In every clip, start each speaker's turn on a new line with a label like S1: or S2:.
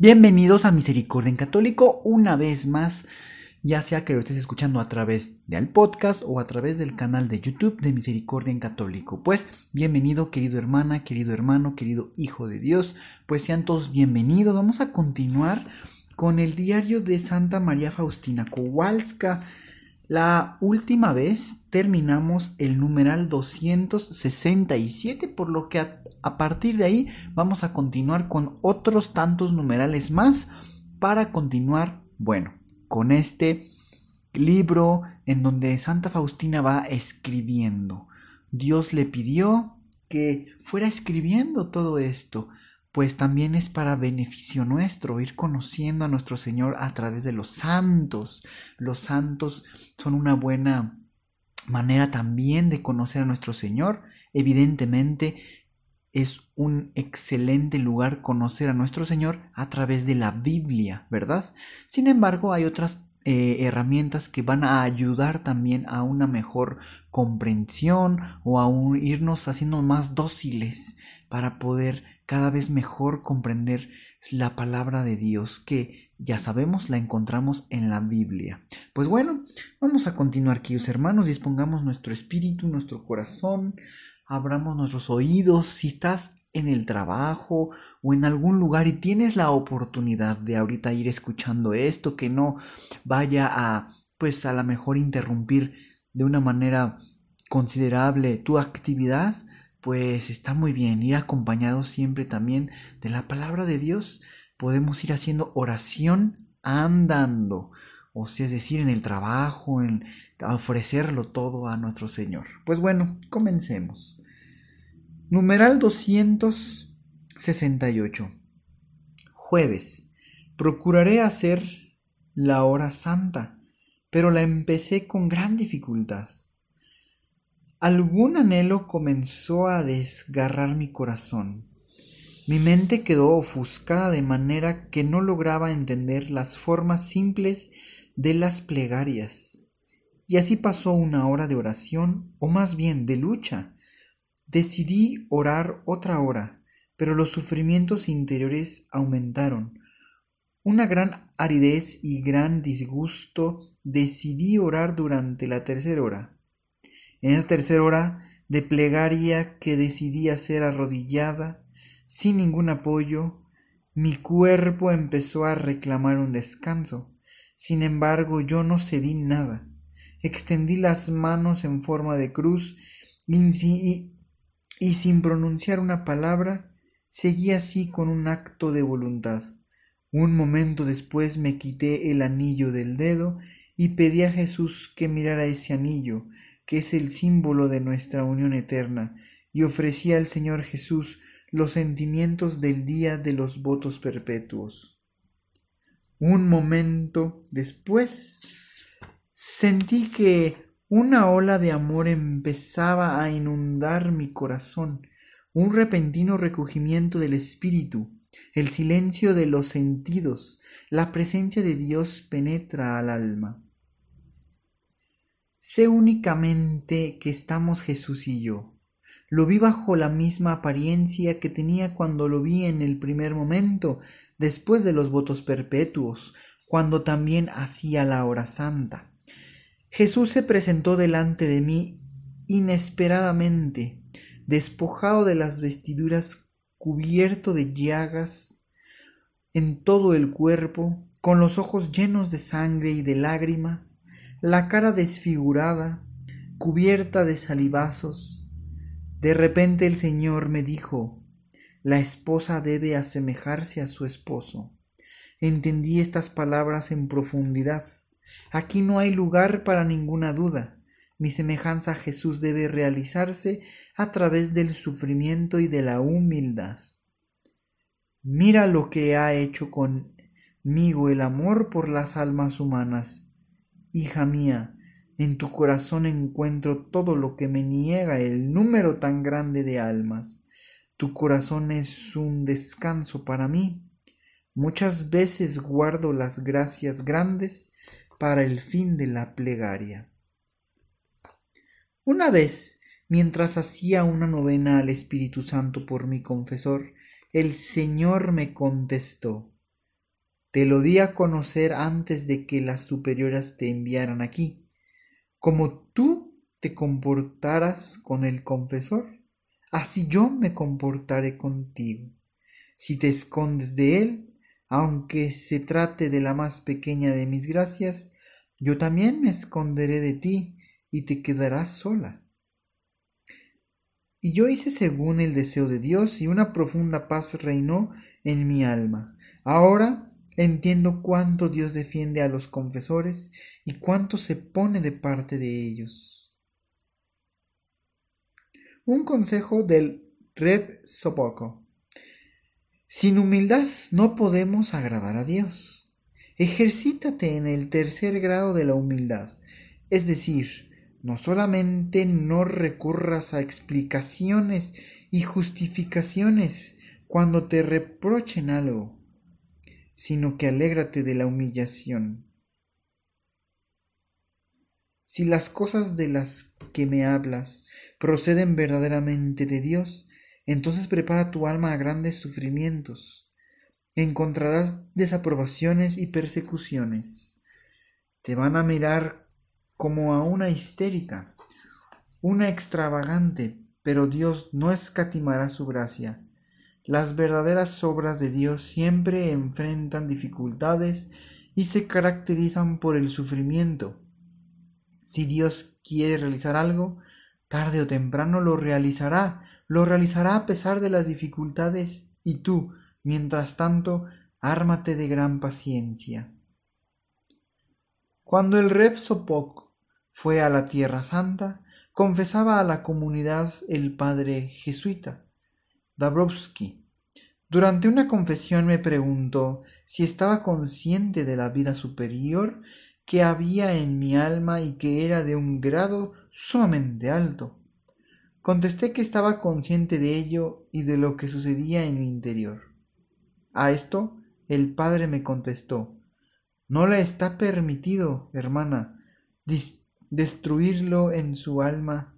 S1: Bienvenidos a Misericordia en Católico una vez más, ya sea que lo estés escuchando a través del podcast o a través del canal de YouTube de Misericordia en Católico. Pues bienvenido querido hermana, querido hermano, querido hijo de Dios, pues sean todos bienvenidos. Vamos a continuar con el diario de Santa María Faustina Kowalska. La última vez terminamos el numeral 267, por lo que a, partir de ahí vamos a continuar con otros tantos numerales más para continuar, bueno, con este libro en donde Santa Faustina va escribiendo. Dios le pidió que fuera escribiendo todo esto pues también es para beneficio nuestro ir conociendo a nuestro Señor a través de los santos. Los santos son una buena manera también de conocer a nuestro Señor. Evidentemente es un excelente lugar conocer a nuestro Señor a través de la Biblia, ¿verdad? Sin embargo, hay otras eh, herramientas que van a ayudar también a una mejor comprensión o a irnos haciendo más dóciles para poder cada vez mejor comprender la palabra de Dios que ya sabemos la encontramos en la Biblia. Pues bueno, vamos a continuar, queridos hermanos, dispongamos nuestro espíritu, nuestro corazón, abramos nuestros oídos. Si estás en el trabajo o en algún lugar y tienes la oportunidad de ahorita ir escuchando esto, que no vaya a, pues a lo mejor interrumpir de una manera considerable tu actividad, pues está muy bien ir acompañado siempre también de la palabra de Dios. Podemos ir haciendo oración andando, o sea, es decir, en el trabajo, en ofrecerlo todo a nuestro Señor. Pues bueno, comencemos. Numeral 268. Jueves. Procuraré hacer la hora santa, pero la empecé con gran dificultad. Algún anhelo comenzó a desgarrar mi corazón. Mi mente quedó ofuscada de manera que no lograba entender las formas simples de las plegarias. Y así pasó una hora de oración, o más bien de lucha, Decidí orar otra hora, pero los sufrimientos interiores aumentaron. Una gran aridez y gran disgusto decidí orar durante la tercera hora. En esa tercera hora de plegaria que decidí hacer arrodillada, sin ningún apoyo, mi cuerpo empezó a reclamar un descanso. Sin embargo, yo no cedí nada. Extendí las manos en forma de cruz y, y sin pronunciar una palabra, seguí así con un acto de voluntad. Un momento después me quité el anillo del dedo y pedí a Jesús que mirara ese anillo, que es el símbolo de nuestra unión eterna, y ofrecí al Señor Jesús los sentimientos del día de los votos perpetuos. Un momento después sentí que una ola de amor empezaba a inundar mi corazón, un repentino recogimiento del espíritu, el silencio de los sentidos, la presencia de Dios penetra al alma. Sé únicamente que estamos Jesús y yo. Lo vi bajo la misma apariencia que tenía cuando lo vi en el primer momento, después de los votos perpetuos, cuando también hacía la hora santa. Jesús se presentó delante de mí inesperadamente, despojado de las vestiduras, cubierto de llagas en todo el cuerpo, con los ojos llenos de sangre y de lágrimas, la cara desfigurada, cubierta de salivazos. De repente el Señor me dijo, la esposa debe asemejarse a su esposo. Entendí estas palabras en profundidad Aquí no hay lugar para ninguna duda. Mi semejanza a Jesús debe realizarse a través del sufrimiento y de la humildad. Mira lo que ha hecho conmigo el amor por las almas humanas. Hija mía, en tu corazón encuentro todo lo que me niega el número tan grande de almas. Tu corazón es un descanso para mí. Muchas veces guardo las gracias grandes para el fin de la plegaria. Una vez, mientras hacía una novena al Espíritu Santo por mi confesor, el Señor me contestó Te lo di a conocer antes de que las superioras te enviaran aquí. Como tú te comportaras con el confesor, así yo me comportaré contigo. Si te escondes de él, aunque se trate de la más pequeña de mis gracias, yo también me esconderé de ti y te quedarás sola. Y yo hice según el deseo de Dios y una profunda paz reinó en mi alma. Ahora entiendo cuánto Dios defiende a los confesores y cuánto se pone de parte de ellos. Un consejo del Reb Sopoko. Sin humildad no podemos agradar a Dios. Ejercítate en el tercer grado de la humildad, es decir, no solamente no recurras a explicaciones y justificaciones cuando te reprochen algo, sino que alégrate de la humillación. Si las cosas de las que me hablas proceden verdaderamente de Dios, entonces prepara tu alma a grandes sufrimientos. Encontrarás desaprobaciones y persecuciones. Te van a mirar como a una histérica, una extravagante, pero Dios no escatimará su gracia. Las verdaderas obras de Dios siempre enfrentan dificultades y se caracterizan por el sufrimiento. Si Dios quiere realizar algo, tarde o temprano lo realizará, lo realizará a pesar de las dificultades, y tú, mientras tanto, ármate de gran paciencia. Cuando el Reb Sopok fue a la Tierra Santa, confesaba a la comunidad el padre jesuita, Dabrowski. Durante una confesión me preguntó si estaba consciente de la vida superior que había en mi alma y que era de un grado sumamente alto. Contesté que estaba consciente de ello y de lo que sucedía en mi interior. A esto el padre me contestó No le está permitido, hermana, destruirlo en su alma,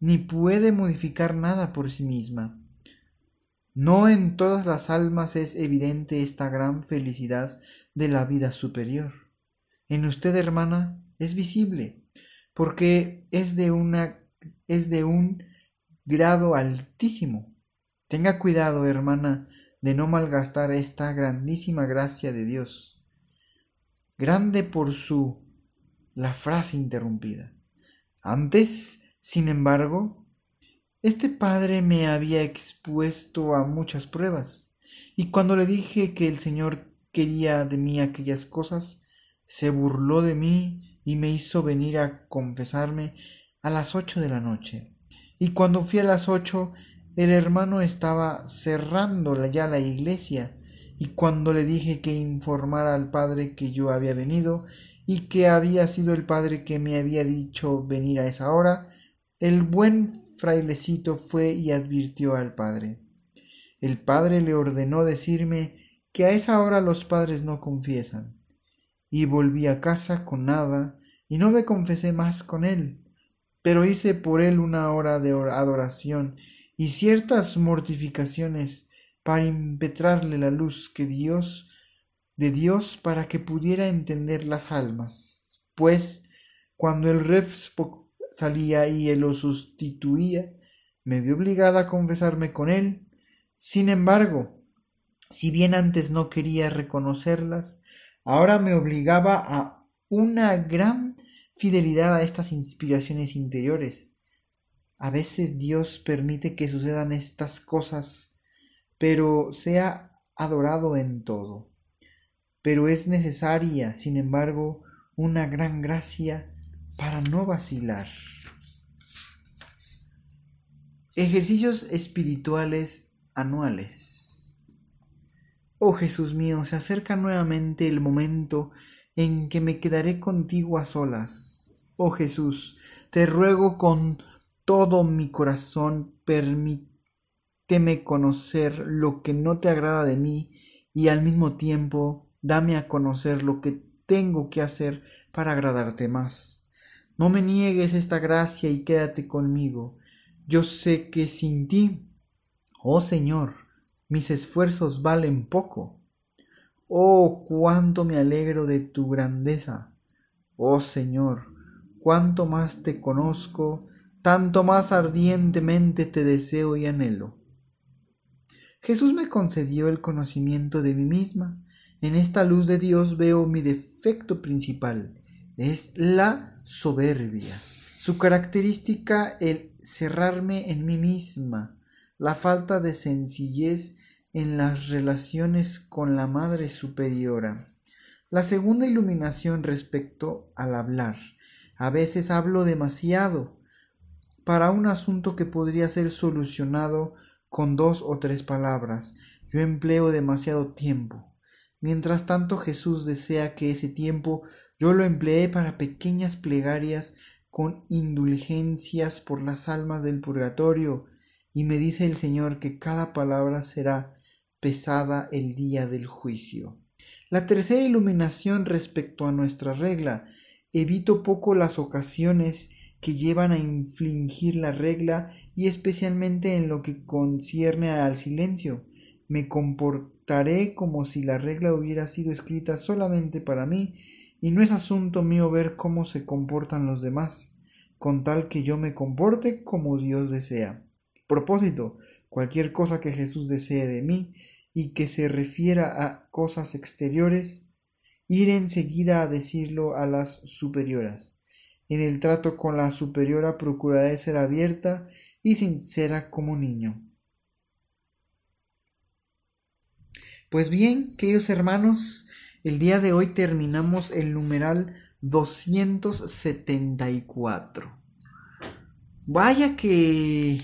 S1: ni puede modificar nada por sí misma. No en todas las almas es evidente esta gran felicidad de la vida superior. En usted, hermana, es visible, porque es de una es de un grado altísimo. Tenga cuidado, hermana, de no malgastar esta grandísima gracia de Dios. Grande por su la frase interrumpida. Antes, sin embargo, este padre me había expuesto a muchas pruebas, y cuando le dije que el Señor quería de mí aquellas cosas, se burló de mí y me hizo venir a confesarme a las ocho de la noche. Y cuando fui a las ocho, el hermano estaba cerrando ya la iglesia, y cuando le dije que informara al padre que yo había venido, y que había sido el padre que me había dicho venir a esa hora, el buen frailecito fue y advirtió al padre. El padre le ordenó decirme que a esa hora los padres no confiesan. Y volví a casa con nada, y no me confesé más con él, pero hice por él una hora de adoración y ciertas mortificaciones para impetrarle la luz que Dios de Dios para que pudiera entender las almas, pues cuando el rey salía y él lo sustituía, me vi obligada a confesarme con él. Sin embargo, si bien antes no quería reconocerlas, ahora me obligaba a una gran fidelidad a estas inspiraciones interiores. A veces Dios permite que sucedan estas cosas, pero sea adorado en todo pero es necesaria, sin embargo, una gran gracia para no vacilar. Ejercicios espirituales anuales. Oh Jesús mío, se acerca nuevamente el momento en que me quedaré contigo a solas. Oh Jesús, te ruego con todo mi corazón, permíteme conocer lo que no te agrada de mí y al mismo tiempo dame a conocer lo que tengo que hacer para agradarte más. No me niegues esta gracia y quédate conmigo. Yo sé que sin ti, oh Señor, mis esfuerzos valen poco. Oh, cuánto me alegro de tu grandeza. Oh Señor, cuánto más te conozco, tanto más ardientemente te deseo y anhelo. Jesús me concedió el conocimiento de mí misma. En esta luz de Dios veo mi defecto principal. Es la soberbia. Su característica el cerrarme en mí misma la falta de sencillez en las relaciones con la Madre Superiora. La segunda iluminación respecto al hablar. A veces hablo demasiado para un asunto que podría ser solucionado con dos o tres palabras. Yo empleo demasiado tiempo. Mientras tanto Jesús desea que ese tiempo yo lo emplee para pequeñas plegarias con indulgencias por las almas del purgatorio, y me dice el Señor que cada palabra será pesada el día del juicio. La tercera iluminación respecto a nuestra regla. Evito poco las ocasiones que llevan a infligir la regla y especialmente en lo que concierne al silencio. Me comportaré como si la regla hubiera sido escrita solamente para mí y no es asunto mío ver cómo se comportan los demás, con tal que yo me comporte como Dios desea. Propósito, cualquier cosa que Jesús desee de mí y que se refiera a cosas exteriores, ir enseguida a decirlo a las superioras. En el trato con la superiora procuraré ser abierta y sincera como niño. Pues bien, queridos hermanos, el día de hoy terminamos el numeral 274. Vaya que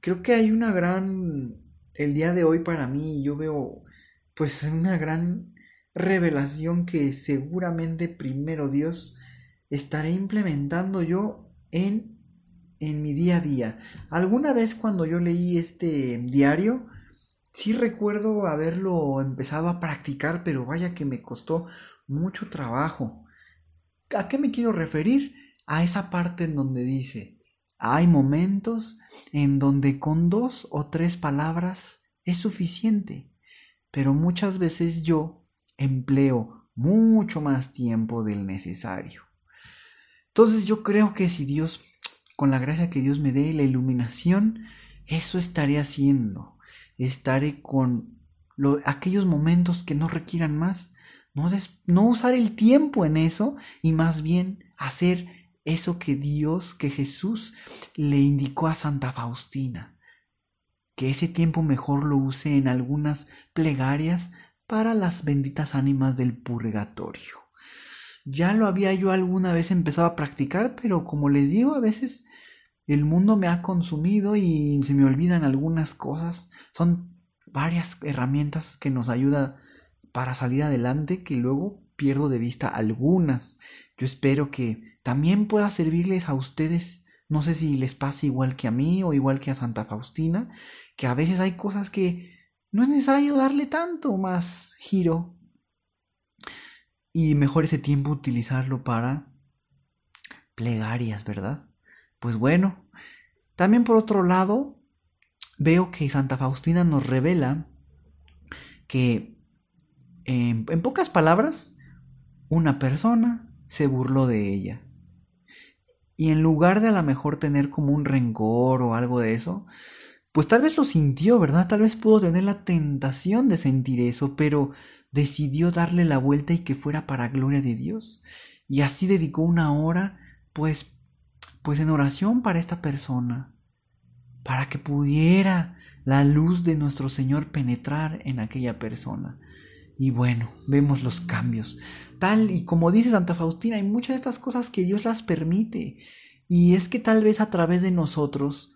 S1: creo que hay una gran, el día de hoy para mí, yo veo pues una gran revelación que seguramente primero Dios estaré implementando yo en, en mi día a día. Alguna vez cuando yo leí este diario, sí recuerdo haberlo empezado a practicar, pero vaya que me costó mucho trabajo. ¿A qué me quiero referir? A esa parte en donde dice, hay momentos en donde con dos o tres palabras es suficiente, pero muchas veces yo empleo mucho más tiempo del necesario. Entonces yo creo que si Dios, con la gracia que Dios me dé, la iluminación, eso estaré haciendo. Estaré con aquellos momentos que no requieran más. No, no usar el tiempo en eso y más bien hacer eso que Dios, que Jesús le indicó a Santa Faustina, que ese tiempo mejor lo use en algunas plegarias para las benditas ánimas del purgatorio. Ya lo había yo alguna vez empezado a practicar, pero como les digo, a veces el mundo me ha consumido y se me olvidan algunas cosas. Son varias herramientas que nos ayudan para salir adelante que luego pierdo de vista algunas. Yo espero que también pueda servirles a ustedes. No sé si les pasa igual que a mí o igual que a Santa Faustina, que a veces hay cosas que no es necesario darle tanto más giro. Y mejor ese tiempo utilizarlo para plegarias, ¿verdad? Pues bueno, también por otro lado, veo que Santa Faustina nos revela que, en pocas palabras, una persona se burló de ella. Y en lugar de a lo mejor tener como un rencor o algo de eso, pues tal vez lo sintió, ¿verdad? Tal vez pudo tener la tentación de sentir eso, pero decidió darle la vuelta y que fuera para gloria de Dios. Y así dedicó una hora, pues, pues en oración para esta persona, para que pudiera la luz de nuestro Señor penetrar en aquella persona. Y bueno, vemos los cambios. Tal y como dice Santa Faustina, hay muchas de estas cosas que Dios las permite. Y es que tal vez a través de nosotros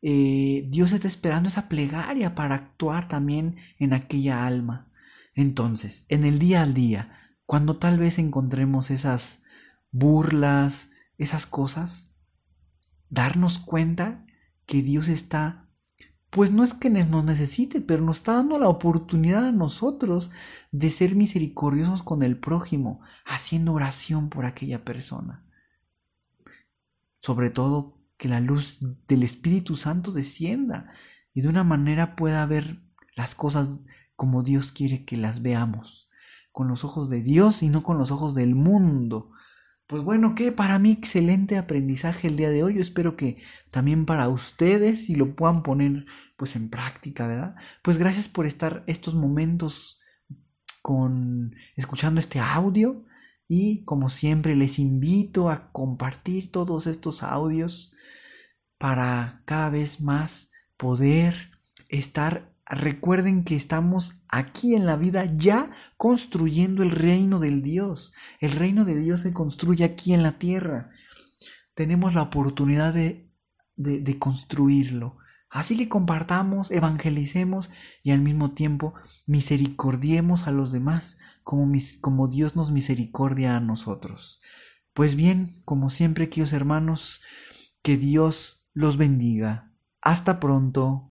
S1: eh, Dios está esperando esa plegaria para actuar también en aquella alma. Entonces, en el día al día, cuando tal vez encontremos esas burlas, esas cosas, darnos cuenta que Dios está, pues no es que nos necesite, pero nos está dando la oportunidad a nosotros de ser misericordiosos con el prójimo, haciendo oración por aquella persona. Sobre todo que la luz del Espíritu Santo descienda y de una manera pueda ver las cosas como Dios quiere que las veamos, con los ojos de Dios y no con los ojos del mundo. Pues bueno, que para mí excelente aprendizaje el día de hoy. Yo espero que también para ustedes y lo puedan poner pues en práctica, ¿verdad? Pues gracias por estar estos momentos con escuchando este audio y como siempre les invito a compartir todos estos audios para cada vez más poder estar recuerden que estamos aquí en la vida ya construyendo el reino del Dios. El reino de Dios se construye aquí en la tierra. Tenemos la oportunidad de, de, construirlo. Así que compartamos, evangelicemos y al mismo tiempo misericordiemos a los demás como, como Dios nos misericordia a nosotros. Pues bien, como siempre, queridos hermanos, que Dios los bendiga. Hasta pronto.